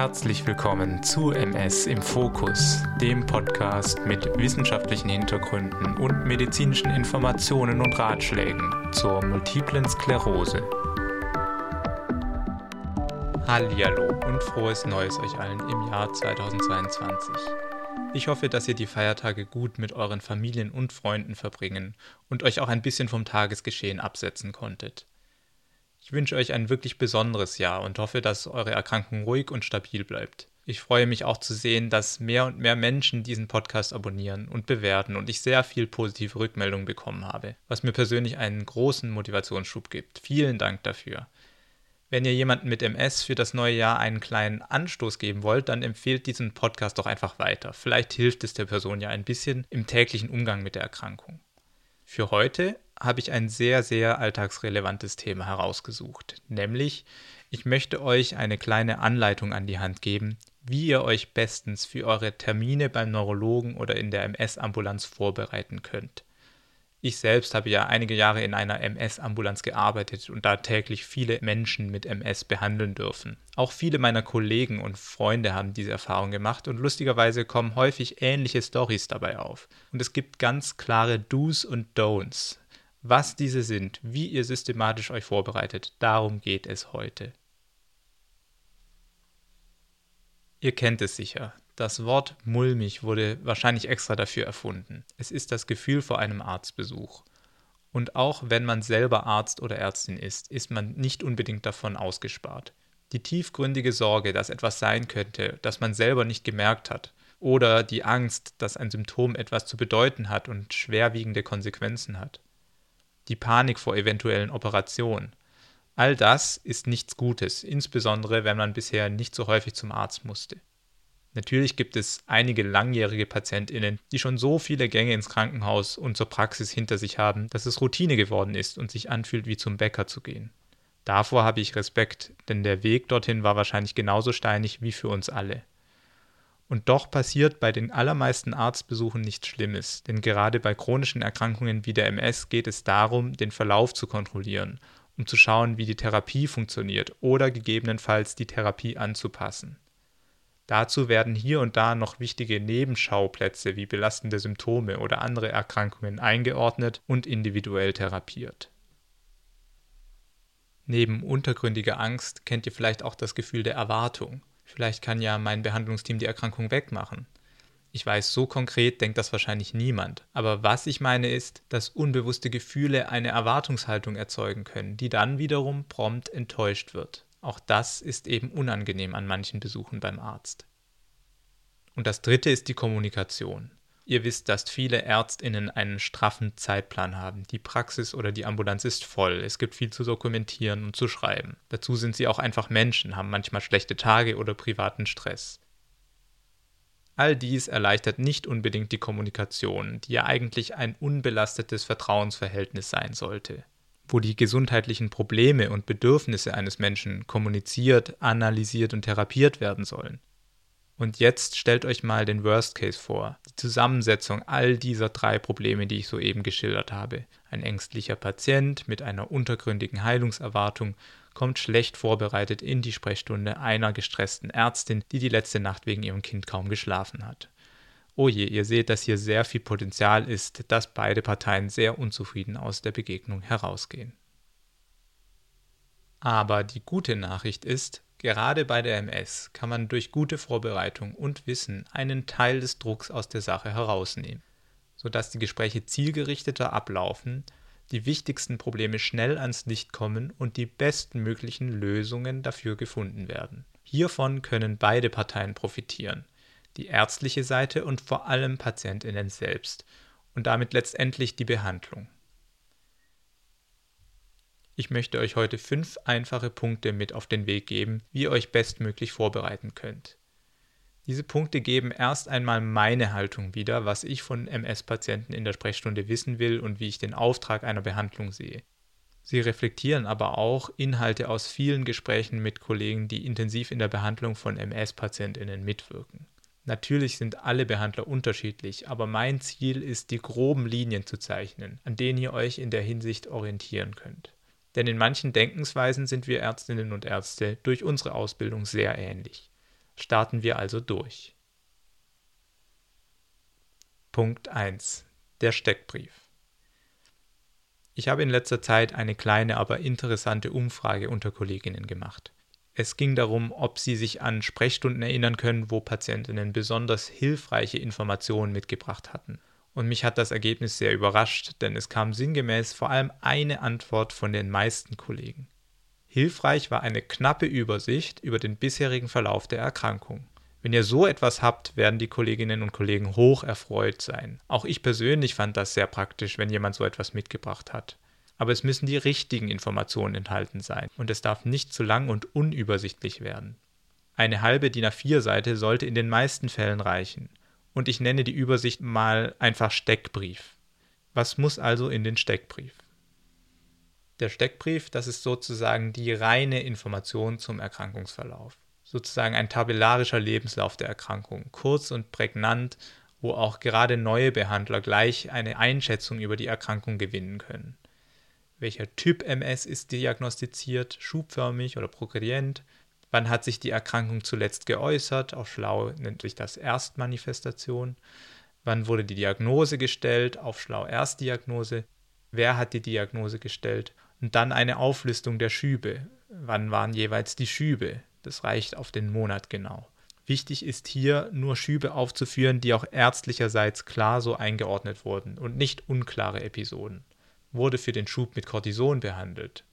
Herzlich willkommen zu MS im Fokus, dem Podcast mit wissenschaftlichen Hintergründen und medizinischen Informationen und Ratschlägen zur multiplen Sklerose. Hallihallo und frohes Neues euch allen im Jahr 2022. Ich hoffe, dass ihr die Feiertage gut mit euren Familien und Freunden verbringen und euch auch ein bisschen vom Tagesgeschehen absetzen konntet. Ich wünsche euch ein wirklich besonderes Jahr und hoffe, dass eure Erkrankung ruhig und stabil bleibt. Ich freue mich auch zu sehen, dass mehr und mehr Menschen diesen Podcast abonnieren und bewerten und ich sehr viel positive Rückmeldungen bekommen habe, was mir persönlich einen großen Motivationsschub gibt. Vielen Dank dafür. Wenn ihr jemanden mit MS für das neue Jahr einen kleinen Anstoß geben wollt, dann empfehlt diesen Podcast doch einfach weiter. Vielleicht hilft es der Person ja ein bisschen im täglichen Umgang mit der Erkrankung. Für heute habe ich ein sehr, sehr alltagsrelevantes Thema herausgesucht, nämlich ich möchte euch eine kleine Anleitung an die Hand geben, wie ihr euch bestens für eure Termine beim Neurologen oder in der MS-Ambulanz vorbereiten könnt. Ich selbst habe ja einige Jahre in einer MS-Ambulanz gearbeitet und da täglich viele Menschen mit MS behandeln dürfen. Auch viele meiner Kollegen und Freunde haben diese Erfahrung gemacht und lustigerweise kommen häufig ähnliche Stories dabei auf. Und es gibt ganz klare Do's und Don'ts. Was diese sind, wie ihr systematisch euch vorbereitet, darum geht es heute. Ihr kennt es sicher. Das Wort mulmig wurde wahrscheinlich extra dafür erfunden. Es ist das Gefühl vor einem Arztbesuch. Und auch wenn man selber Arzt oder Ärztin ist, ist man nicht unbedingt davon ausgespart. Die tiefgründige Sorge, dass etwas sein könnte, das man selber nicht gemerkt hat, oder die Angst, dass ein Symptom etwas zu bedeuten hat und schwerwiegende Konsequenzen hat. Die Panik vor eventuellen Operationen. All das ist nichts Gutes, insbesondere wenn man bisher nicht so häufig zum Arzt musste. Natürlich gibt es einige langjährige PatientInnen, die schon so viele Gänge ins Krankenhaus und zur Praxis hinter sich haben, dass es Routine geworden ist und sich anfühlt, wie zum Bäcker zu gehen. Davor habe ich Respekt, denn der Weg dorthin war wahrscheinlich genauso steinig wie für uns alle. Und doch passiert bei den allermeisten Arztbesuchen nichts Schlimmes, denn gerade bei chronischen Erkrankungen wie der MS geht es darum, den Verlauf zu kontrollieren, um zu schauen, wie die Therapie funktioniert oder gegebenenfalls die Therapie anzupassen. Dazu werden hier und da noch wichtige Nebenschauplätze wie belastende Symptome oder andere Erkrankungen eingeordnet und individuell therapiert. Neben untergründiger Angst kennt ihr vielleicht auch das Gefühl der Erwartung. Vielleicht kann ja mein Behandlungsteam die Erkrankung wegmachen. Ich weiß, so konkret denkt das wahrscheinlich niemand. Aber was ich meine ist, dass unbewusste Gefühle eine Erwartungshaltung erzeugen können, die dann wiederum prompt enttäuscht wird. Auch das ist eben unangenehm an manchen Besuchen beim Arzt. Und das dritte ist die Kommunikation. Ihr wisst, dass viele Ärztinnen einen straffen Zeitplan haben. Die Praxis oder die Ambulanz ist voll. Es gibt viel zu dokumentieren und zu schreiben. Dazu sind sie auch einfach Menschen, haben manchmal schlechte Tage oder privaten Stress. All dies erleichtert nicht unbedingt die Kommunikation, die ja eigentlich ein unbelastetes Vertrauensverhältnis sein sollte wo die gesundheitlichen Probleme und Bedürfnisse eines Menschen kommuniziert, analysiert und therapiert werden sollen. Und jetzt stellt euch mal den Worst Case vor, die Zusammensetzung all dieser drei Probleme, die ich soeben geschildert habe. Ein ängstlicher Patient mit einer untergründigen Heilungserwartung kommt schlecht vorbereitet in die Sprechstunde einer gestressten Ärztin, die die letzte Nacht wegen ihrem Kind kaum geschlafen hat oh je, ihr seht, dass hier sehr viel Potenzial ist, dass beide Parteien sehr unzufrieden aus der Begegnung herausgehen. Aber die gute Nachricht ist, gerade bei der MS kann man durch gute Vorbereitung und Wissen einen Teil des Drucks aus der Sache herausnehmen, sodass die Gespräche zielgerichteter ablaufen, die wichtigsten Probleme schnell ans Licht kommen und die bestmöglichen Lösungen dafür gefunden werden. Hiervon können beide Parteien profitieren die ärztliche Seite und vor allem Patientinnen selbst und damit letztendlich die Behandlung. Ich möchte euch heute fünf einfache Punkte mit auf den Weg geben, wie ihr euch bestmöglich vorbereiten könnt. Diese Punkte geben erst einmal meine Haltung wieder, was ich von MS-Patienten in der Sprechstunde wissen will und wie ich den Auftrag einer Behandlung sehe. Sie reflektieren aber auch Inhalte aus vielen Gesprächen mit Kollegen, die intensiv in der Behandlung von MS-Patientinnen mitwirken. Natürlich sind alle Behandler unterschiedlich, aber mein Ziel ist, die groben Linien zu zeichnen, an denen ihr euch in der Hinsicht orientieren könnt. Denn in manchen Denkensweisen sind wir Ärztinnen und Ärzte durch unsere Ausbildung sehr ähnlich. Starten wir also durch. Punkt 1. Der Steckbrief. Ich habe in letzter Zeit eine kleine, aber interessante Umfrage unter Kolleginnen gemacht. Es ging darum, ob sie sich an Sprechstunden erinnern können, wo Patientinnen besonders hilfreiche Informationen mitgebracht hatten. Und mich hat das Ergebnis sehr überrascht, denn es kam sinngemäß vor allem eine Antwort von den meisten Kollegen. Hilfreich war eine knappe Übersicht über den bisherigen Verlauf der Erkrankung. Wenn ihr so etwas habt, werden die Kolleginnen und Kollegen hoch erfreut sein. Auch ich persönlich fand das sehr praktisch, wenn jemand so etwas mitgebracht hat. Aber es müssen die richtigen Informationen enthalten sein und es darf nicht zu lang und unübersichtlich werden. Eine halbe DIN A4-Seite sollte in den meisten Fällen reichen. Und ich nenne die Übersicht mal einfach Steckbrief. Was muss also in den Steckbrief? Der Steckbrief, das ist sozusagen die reine Information zum Erkrankungsverlauf sozusagen ein tabellarischer Lebenslauf der Erkrankung, kurz und prägnant, wo auch gerade neue Behandler gleich eine Einschätzung über die Erkrankung gewinnen können. Welcher Typ MS ist diagnostiziert, schubförmig oder progredient? Wann hat sich die Erkrankung zuletzt geäußert? Auf Schlau nennt sich das Erstmanifestation. Wann wurde die Diagnose gestellt? Auf Schlau Erstdiagnose. Wer hat die Diagnose gestellt? Und dann eine Auflistung der Schübe. Wann waren jeweils die Schübe? Das reicht auf den Monat genau. Wichtig ist hier nur Schübe aufzuführen, die auch ärztlicherseits klar so eingeordnet wurden und nicht unklare Episoden. Wurde für den Schub mit Cortison behandelt.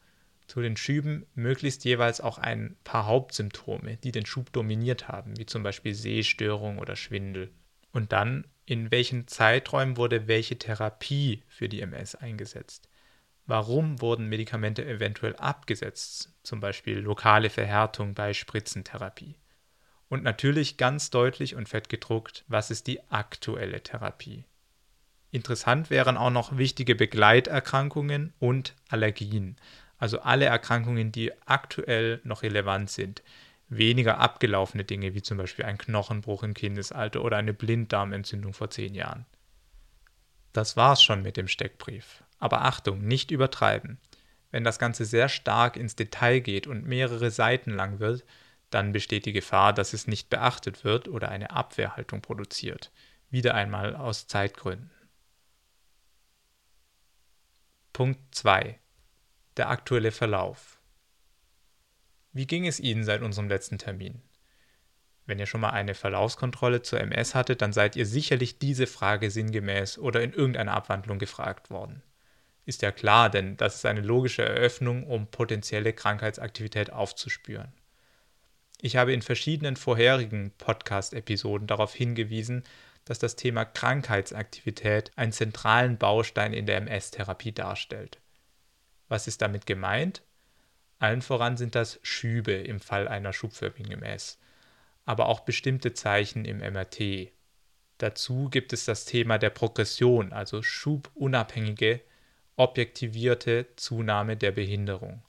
Zu den Schüben möglichst jeweils auch ein paar Hauptsymptome, die den Schub dominiert haben, wie zum Beispiel Sehstörung oder Schwindel. Und dann, in welchen Zeiträumen wurde welche Therapie für die MS eingesetzt. Warum wurden Medikamente eventuell abgesetzt, zum Beispiel lokale Verhärtung bei Spritzentherapie? Und natürlich ganz deutlich und fett gedruckt, was ist die aktuelle Therapie? Interessant wären auch noch wichtige Begleiterkrankungen und Allergien, also alle Erkrankungen, die aktuell noch relevant sind. Weniger abgelaufene Dinge wie zum Beispiel ein Knochenbruch im Kindesalter oder eine Blinddarmentzündung vor zehn Jahren. Das war's schon mit dem Steckbrief. Aber Achtung, nicht übertreiben. Wenn das Ganze sehr stark ins Detail geht und mehrere Seiten lang wird, dann besteht die Gefahr, dass es nicht beachtet wird oder eine Abwehrhaltung produziert. Wieder einmal aus Zeitgründen. Punkt 2. Der aktuelle Verlauf. Wie ging es Ihnen seit unserem letzten Termin? Wenn ihr schon mal eine Verlaufskontrolle zur MS hattet, dann seid ihr sicherlich diese Frage sinngemäß oder in irgendeiner Abwandlung gefragt worden. Ist ja klar, denn das ist eine logische Eröffnung, um potenzielle Krankheitsaktivität aufzuspüren. Ich habe in verschiedenen vorherigen Podcast-Episoden darauf hingewiesen, dass das Thema Krankheitsaktivität einen zentralen Baustein in der MS-Therapie darstellt. Was ist damit gemeint? Allen voran sind das Schübe im Fall einer schubförmigen MS, aber auch bestimmte Zeichen im MRT. Dazu gibt es das Thema der Progression, also schubunabhängige objektivierte Zunahme der Behinderung.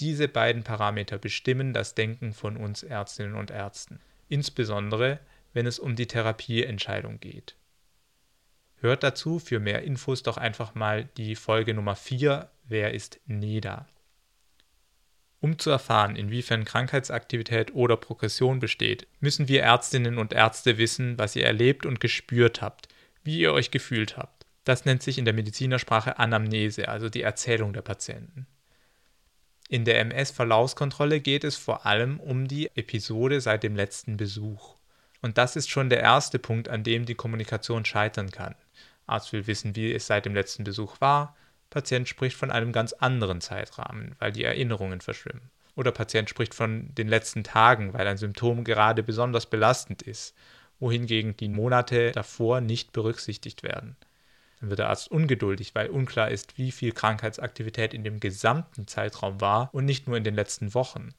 Diese beiden Parameter bestimmen das Denken von uns Ärztinnen und Ärzten, insbesondere wenn es um die Therapieentscheidung geht. Hört dazu für mehr Infos doch einfach mal die Folge Nummer 4 Wer ist NEDA? Um zu erfahren, inwiefern Krankheitsaktivität oder Progression besteht, müssen wir Ärztinnen und Ärzte wissen, was ihr erlebt und gespürt habt, wie ihr euch gefühlt habt. Das nennt sich in der Medizinersprache Anamnese, also die Erzählung der Patienten. In der MS-Verlaufskontrolle geht es vor allem um die Episode seit dem letzten Besuch. Und das ist schon der erste Punkt, an dem die Kommunikation scheitern kann. Arzt will wissen, wie es seit dem letzten Besuch war. Patient spricht von einem ganz anderen Zeitrahmen, weil die Erinnerungen verschwimmen. Oder Patient spricht von den letzten Tagen, weil ein Symptom gerade besonders belastend ist, wohingegen die Monate davor nicht berücksichtigt werden. Dann wird der Arzt ungeduldig, weil unklar ist, wie viel Krankheitsaktivität in dem gesamten Zeitraum war und nicht nur in den letzten Wochen.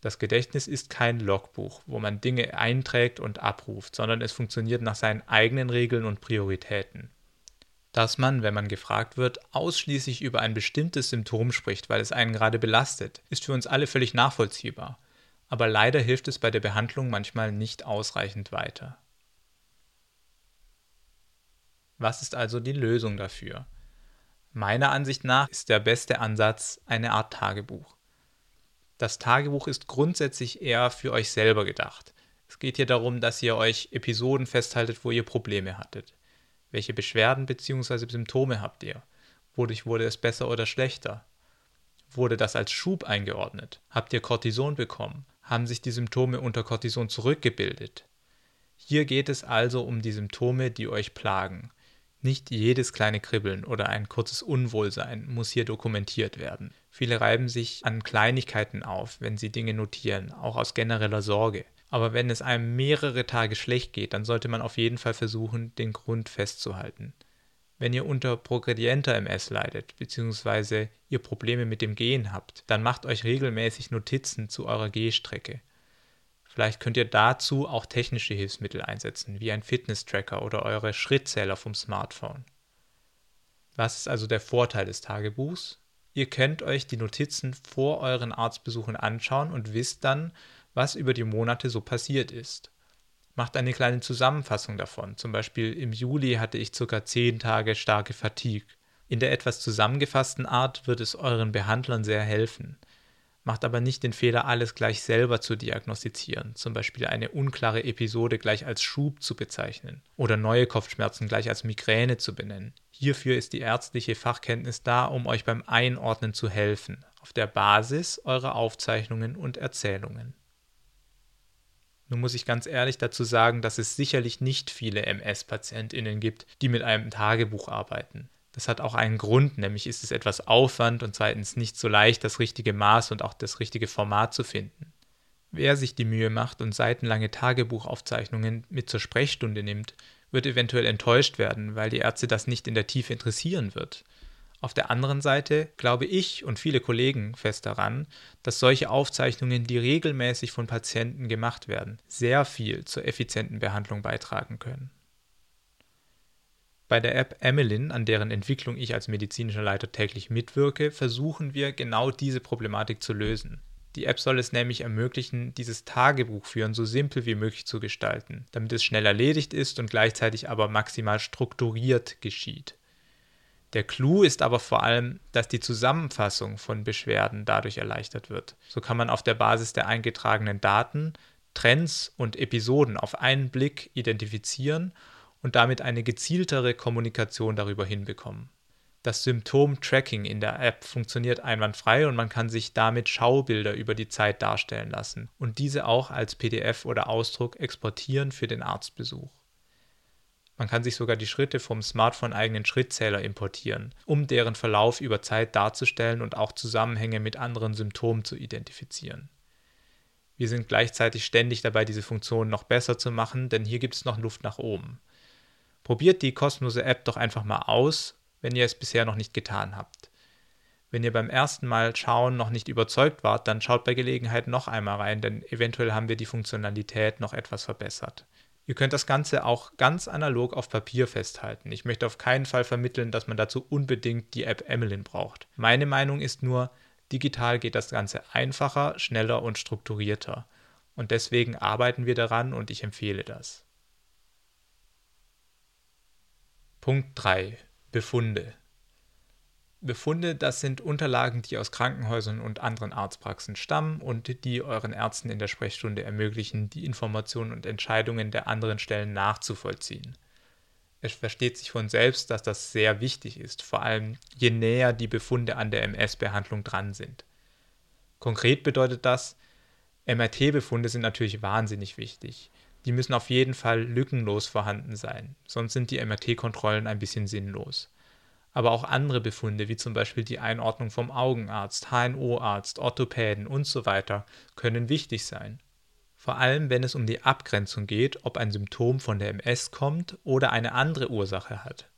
Das Gedächtnis ist kein Logbuch, wo man Dinge einträgt und abruft, sondern es funktioniert nach seinen eigenen Regeln und Prioritäten. Dass man, wenn man gefragt wird, ausschließlich über ein bestimmtes Symptom spricht, weil es einen gerade belastet, ist für uns alle völlig nachvollziehbar. Aber leider hilft es bei der Behandlung manchmal nicht ausreichend weiter. Was ist also die Lösung dafür? Meiner Ansicht nach ist der beste Ansatz eine Art Tagebuch. Das Tagebuch ist grundsätzlich eher für euch selber gedacht. Es geht hier darum, dass ihr euch Episoden festhaltet, wo ihr Probleme hattet. Welche Beschwerden bzw. Symptome habt ihr? Wodurch wurde es besser oder schlechter? Wurde das als Schub eingeordnet? Habt ihr Cortison bekommen? Haben sich die Symptome unter Cortison zurückgebildet? Hier geht es also um die Symptome, die euch plagen. Nicht jedes kleine Kribbeln oder ein kurzes Unwohlsein muss hier dokumentiert werden. Viele reiben sich an Kleinigkeiten auf, wenn sie Dinge notieren, auch aus genereller Sorge. Aber wenn es einem mehrere Tage schlecht geht, dann sollte man auf jeden Fall versuchen, den Grund festzuhalten. Wenn ihr unter progredienter MS leidet, beziehungsweise ihr Probleme mit dem Gehen habt, dann macht euch regelmäßig Notizen zu eurer Gehstrecke. Vielleicht könnt ihr dazu auch technische Hilfsmittel einsetzen, wie ein Fitness-Tracker oder eure Schrittzähler vom Smartphone. Was ist also der Vorteil des Tagebuchs? Ihr könnt euch die Notizen vor euren Arztbesuchen anschauen und wisst dann, was über die Monate so passiert ist. Macht eine kleine Zusammenfassung davon. Zum Beispiel im Juli hatte ich ca. 10 Tage starke Fatigue. In der etwas zusammengefassten Art wird es euren Behandlern sehr helfen macht aber nicht den Fehler, alles gleich selber zu diagnostizieren, zum Beispiel eine unklare Episode gleich als Schub zu bezeichnen oder neue Kopfschmerzen gleich als Migräne zu benennen. Hierfür ist die ärztliche Fachkenntnis da, um euch beim Einordnen zu helfen, auf der Basis eurer Aufzeichnungen und Erzählungen. Nun muss ich ganz ehrlich dazu sagen, dass es sicherlich nicht viele MS-PatientInnen gibt, die mit einem Tagebuch arbeiten. Das hat auch einen Grund, nämlich ist es etwas Aufwand und zweitens nicht so leicht, das richtige Maß und auch das richtige Format zu finden. Wer sich die Mühe macht und seitenlange Tagebuchaufzeichnungen mit zur Sprechstunde nimmt, wird eventuell enttäuscht werden, weil die Ärzte das nicht in der Tiefe interessieren wird. Auf der anderen Seite glaube ich und viele Kollegen fest daran, dass solche Aufzeichnungen, die regelmäßig von Patienten gemacht werden, sehr viel zur effizienten Behandlung beitragen können. Bei der App Emelin, an deren Entwicklung ich als medizinischer Leiter täglich mitwirke, versuchen wir genau diese Problematik zu lösen. Die App soll es nämlich ermöglichen, dieses Tagebuchführen so simpel wie möglich zu gestalten, damit es schnell erledigt ist und gleichzeitig aber maximal strukturiert geschieht. Der Clou ist aber vor allem, dass die Zusammenfassung von Beschwerden dadurch erleichtert wird. So kann man auf der Basis der eingetragenen Daten Trends und Episoden auf einen Blick identifizieren und damit eine gezieltere Kommunikation darüber hinbekommen. Das Symptom-Tracking in der App funktioniert einwandfrei und man kann sich damit Schaubilder über die Zeit darstellen lassen und diese auch als PDF oder Ausdruck exportieren für den Arztbesuch. Man kann sich sogar die Schritte vom Smartphone eigenen Schrittzähler importieren, um deren Verlauf über Zeit darzustellen und auch Zusammenhänge mit anderen Symptomen zu identifizieren. Wir sind gleichzeitig ständig dabei, diese Funktion noch besser zu machen, denn hier gibt es noch Luft nach oben. Probiert die kostenlose App doch einfach mal aus, wenn ihr es bisher noch nicht getan habt. Wenn ihr beim ersten Mal schauen noch nicht überzeugt wart, dann schaut bei Gelegenheit noch einmal rein, denn eventuell haben wir die Funktionalität noch etwas verbessert. Ihr könnt das Ganze auch ganz analog auf Papier festhalten. Ich möchte auf keinen Fall vermitteln, dass man dazu unbedingt die App Emmeline braucht. Meine Meinung ist nur, digital geht das Ganze einfacher, schneller und strukturierter. Und deswegen arbeiten wir daran und ich empfehle das. Punkt 3. Befunde. Befunde, das sind Unterlagen, die aus Krankenhäusern und anderen Arztpraxen stammen und die euren Ärzten in der Sprechstunde ermöglichen, die Informationen und Entscheidungen der anderen Stellen nachzuvollziehen. Es versteht sich von selbst, dass das sehr wichtig ist, vor allem je näher die Befunde an der MS-Behandlung dran sind. Konkret bedeutet das, MRT-Befunde sind natürlich wahnsinnig wichtig die müssen auf jeden Fall lückenlos vorhanden sein, sonst sind die MRT-Kontrollen ein bisschen sinnlos. Aber auch andere Befunde, wie zum Beispiel die Einordnung vom Augenarzt, HNO-Arzt, Orthopäden und so weiter, können wichtig sein. Vor allem, wenn es um die Abgrenzung geht, ob ein Symptom von der MS kommt oder eine andere Ursache hat.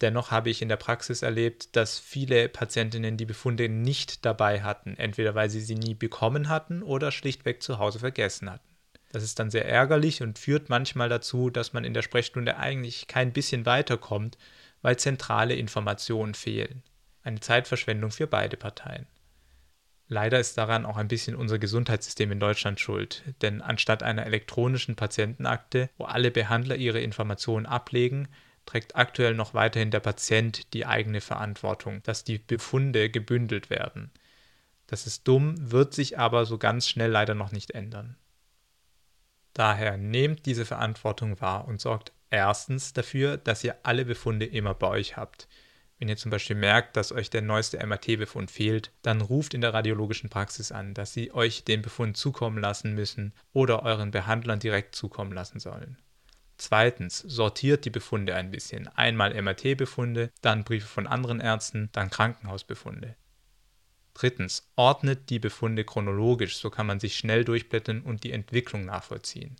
Dennoch habe ich in der Praxis erlebt, dass viele Patientinnen die Befunde nicht dabei hatten, entweder weil sie sie nie bekommen hatten oder schlichtweg zu Hause vergessen hatten. Das ist dann sehr ärgerlich und führt manchmal dazu, dass man in der Sprechstunde eigentlich kein bisschen weiterkommt, weil zentrale Informationen fehlen. Eine Zeitverschwendung für beide Parteien. Leider ist daran auch ein bisschen unser Gesundheitssystem in Deutschland schuld, denn anstatt einer elektronischen Patientenakte, wo alle Behandler ihre Informationen ablegen, trägt aktuell noch weiterhin der Patient die eigene Verantwortung, dass die Befunde gebündelt werden. Das ist dumm, wird sich aber so ganz schnell leider noch nicht ändern. Daher nehmt diese Verantwortung wahr und sorgt erstens dafür, dass ihr alle Befunde immer bei euch habt. Wenn ihr zum Beispiel merkt, dass euch der neueste MRT-Befund fehlt, dann ruft in der radiologischen Praxis an, dass sie euch den Befund zukommen lassen müssen oder euren Behandlern direkt zukommen lassen sollen. Zweitens, sortiert die Befunde ein bisschen. Einmal MRT-Befunde, dann Briefe von anderen Ärzten, dann Krankenhausbefunde. Drittens, ordnet die Befunde chronologisch, so kann man sich schnell durchblättern und die Entwicklung nachvollziehen.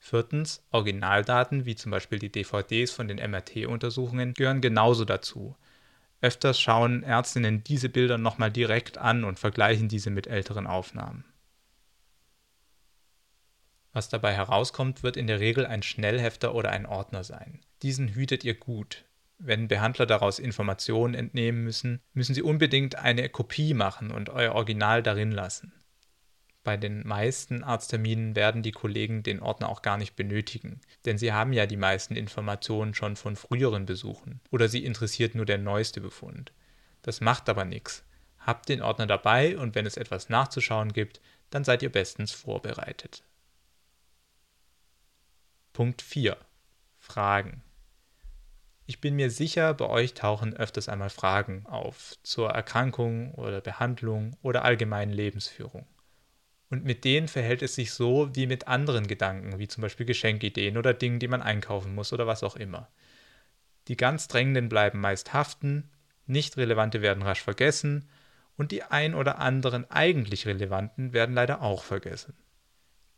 Viertens, Originaldaten wie zum Beispiel die DVDs von den MRT-Untersuchungen gehören genauso dazu. Öfters schauen Ärztinnen diese Bilder nochmal direkt an und vergleichen diese mit älteren Aufnahmen. Was dabei herauskommt, wird in der Regel ein Schnellhefter oder ein Ordner sein. Diesen hütet ihr gut. Wenn Behandler daraus Informationen entnehmen müssen, müssen sie unbedingt eine Kopie machen und euer Original darin lassen. Bei den meisten Arztterminen werden die Kollegen den Ordner auch gar nicht benötigen, denn sie haben ja die meisten Informationen schon von früheren Besuchen oder sie interessiert nur der neueste Befund. Das macht aber nichts. Habt den Ordner dabei und wenn es etwas nachzuschauen gibt, dann seid ihr bestens vorbereitet. Punkt 4. Fragen. Ich bin mir sicher, bei euch tauchen öfters einmal Fragen auf zur Erkrankung oder Behandlung oder allgemeinen Lebensführung. Und mit denen verhält es sich so wie mit anderen Gedanken, wie zum Beispiel Geschenkideen oder Dingen, die man einkaufen muss oder was auch immer. Die ganz drängenden bleiben meist haften, nicht relevante werden rasch vergessen und die ein oder anderen eigentlich relevanten werden leider auch vergessen.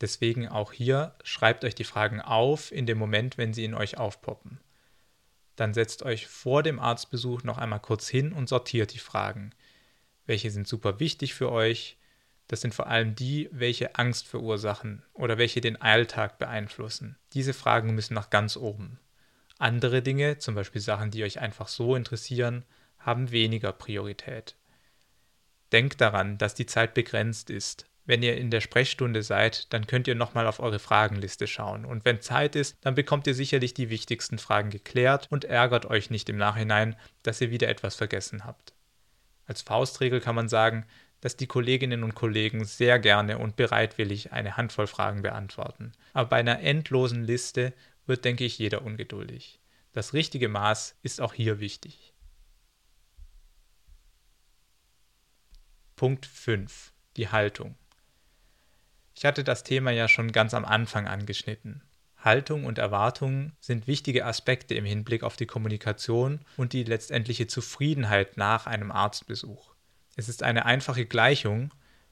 Deswegen auch hier schreibt euch die Fragen auf in dem Moment, wenn sie in euch aufpoppen. Dann setzt euch vor dem Arztbesuch noch einmal kurz hin und sortiert die Fragen. Welche sind super wichtig für euch? Das sind vor allem die, welche Angst verursachen oder welche den Alltag beeinflussen. Diese Fragen müssen nach ganz oben. Andere Dinge, zum Beispiel Sachen, die euch einfach so interessieren, haben weniger Priorität. Denkt daran, dass die Zeit begrenzt ist. Wenn ihr in der Sprechstunde seid, dann könnt ihr nochmal auf eure Fragenliste schauen. Und wenn Zeit ist, dann bekommt ihr sicherlich die wichtigsten Fragen geklärt und ärgert euch nicht im Nachhinein, dass ihr wieder etwas vergessen habt. Als Faustregel kann man sagen, dass die Kolleginnen und Kollegen sehr gerne und bereitwillig eine Handvoll Fragen beantworten. Aber bei einer endlosen Liste wird, denke ich, jeder ungeduldig. Das richtige Maß ist auch hier wichtig. Punkt 5. Die Haltung. Ich hatte das Thema ja schon ganz am Anfang angeschnitten. Haltung und Erwartungen sind wichtige Aspekte im Hinblick auf die Kommunikation und die letztendliche Zufriedenheit nach einem Arztbesuch. Es ist eine einfache Gleichung,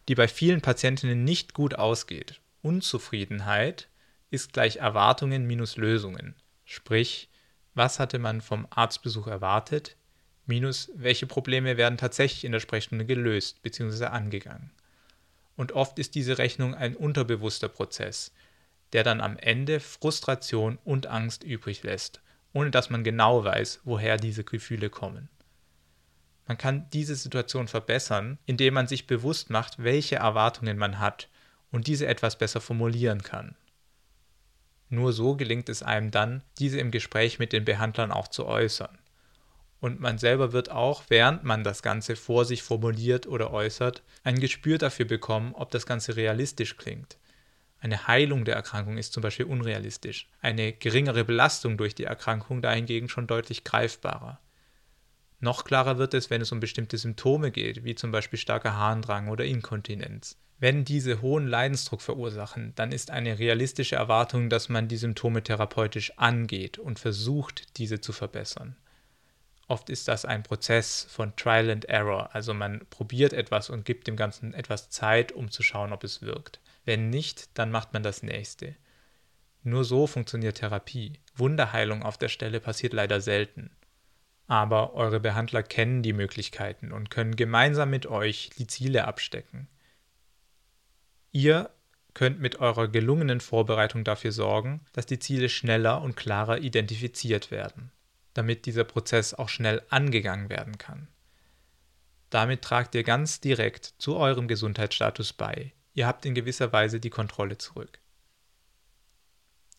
die bei vielen Patientinnen nicht gut ausgeht. Unzufriedenheit ist gleich Erwartungen minus Lösungen. Sprich, was hatte man vom Arztbesuch erwartet, minus welche Probleme werden tatsächlich in der Sprechstunde gelöst bzw. angegangen. Und oft ist diese Rechnung ein unterbewusster Prozess, der dann am Ende Frustration und Angst übrig lässt, ohne dass man genau weiß, woher diese Gefühle kommen. Man kann diese Situation verbessern, indem man sich bewusst macht, welche Erwartungen man hat und diese etwas besser formulieren kann. Nur so gelingt es einem dann, diese im Gespräch mit den Behandlern auch zu äußern. Und man selber wird auch, während man das Ganze vor sich formuliert oder äußert, ein Gespür dafür bekommen, ob das Ganze realistisch klingt. Eine Heilung der Erkrankung ist zum Beispiel unrealistisch, eine geringere Belastung durch die Erkrankung dahingegen schon deutlich greifbarer. Noch klarer wird es, wenn es um bestimmte Symptome geht, wie zum Beispiel starker Harndrang oder Inkontinenz. Wenn diese hohen Leidensdruck verursachen, dann ist eine realistische Erwartung, dass man die Symptome therapeutisch angeht und versucht, diese zu verbessern. Oft ist das ein Prozess von Trial and Error, also man probiert etwas und gibt dem Ganzen etwas Zeit, um zu schauen, ob es wirkt. Wenn nicht, dann macht man das nächste. Nur so funktioniert Therapie. Wunderheilung auf der Stelle passiert leider selten aber eure Behandler kennen die Möglichkeiten und können gemeinsam mit euch die Ziele abstecken. Ihr könnt mit eurer gelungenen Vorbereitung dafür sorgen, dass die Ziele schneller und klarer identifiziert werden, damit dieser Prozess auch schnell angegangen werden kann. Damit tragt ihr ganz direkt zu eurem Gesundheitsstatus bei. Ihr habt in gewisser Weise die Kontrolle zurück.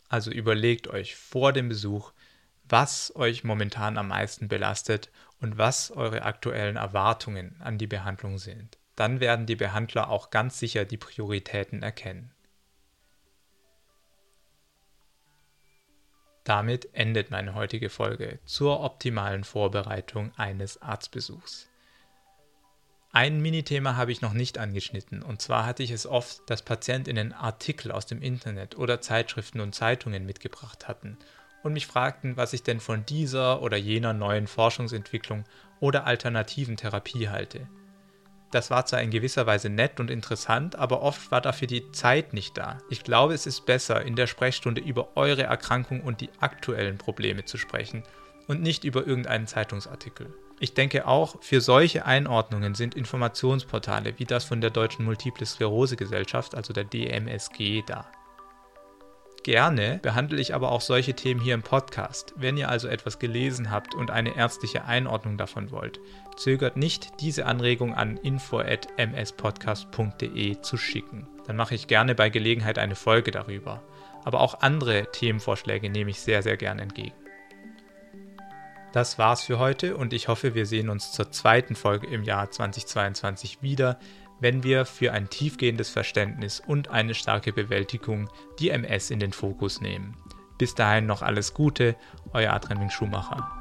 Also überlegt euch vor dem Besuch, was euch momentan am meisten belastet und was eure aktuellen Erwartungen an die Behandlung sind. Dann werden die Behandler auch ganz sicher die Prioritäten erkennen. Damit endet meine heutige Folge zur optimalen Vorbereitung eines Arztbesuchs. Ein Minithema habe ich noch nicht angeschnitten, und zwar hatte ich es oft, dass Patientinnen Artikel aus dem Internet oder Zeitschriften und Zeitungen mitgebracht hatten und mich fragten, was ich denn von dieser oder jener neuen Forschungsentwicklung oder alternativen Therapie halte. Das war zwar in gewisser Weise nett und interessant, aber oft war dafür die Zeit nicht da. Ich glaube, es ist besser, in der Sprechstunde über eure Erkrankung und die aktuellen Probleme zu sprechen und nicht über irgendeinen Zeitungsartikel. Ich denke auch, für solche Einordnungen sind Informationsportale wie das von der Deutschen Multiple Sklerose Gesellschaft, also der DMSG, da. Gerne behandle ich aber auch solche Themen hier im Podcast. Wenn ihr also etwas gelesen habt und eine ärztliche Einordnung davon wollt, zögert nicht, diese Anregung an info.mspodcast.de zu schicken. Dann mache ich gerne bei Gelegenheit eine Folge darüber. Aber auch andere Themenvorschläge nehme ich sehr, sehr gern entgegen. Das war's für heute und ich hoffe, wir sehen uns zur zweiten Folge im Jahr 2022 wieder, wenn wir für ein tiefgehendes Verständnis und eine starke Bewältigung die MS in den Fokus nehmen. Bis dahin noch alles Gute, euer Adrian Schumacher.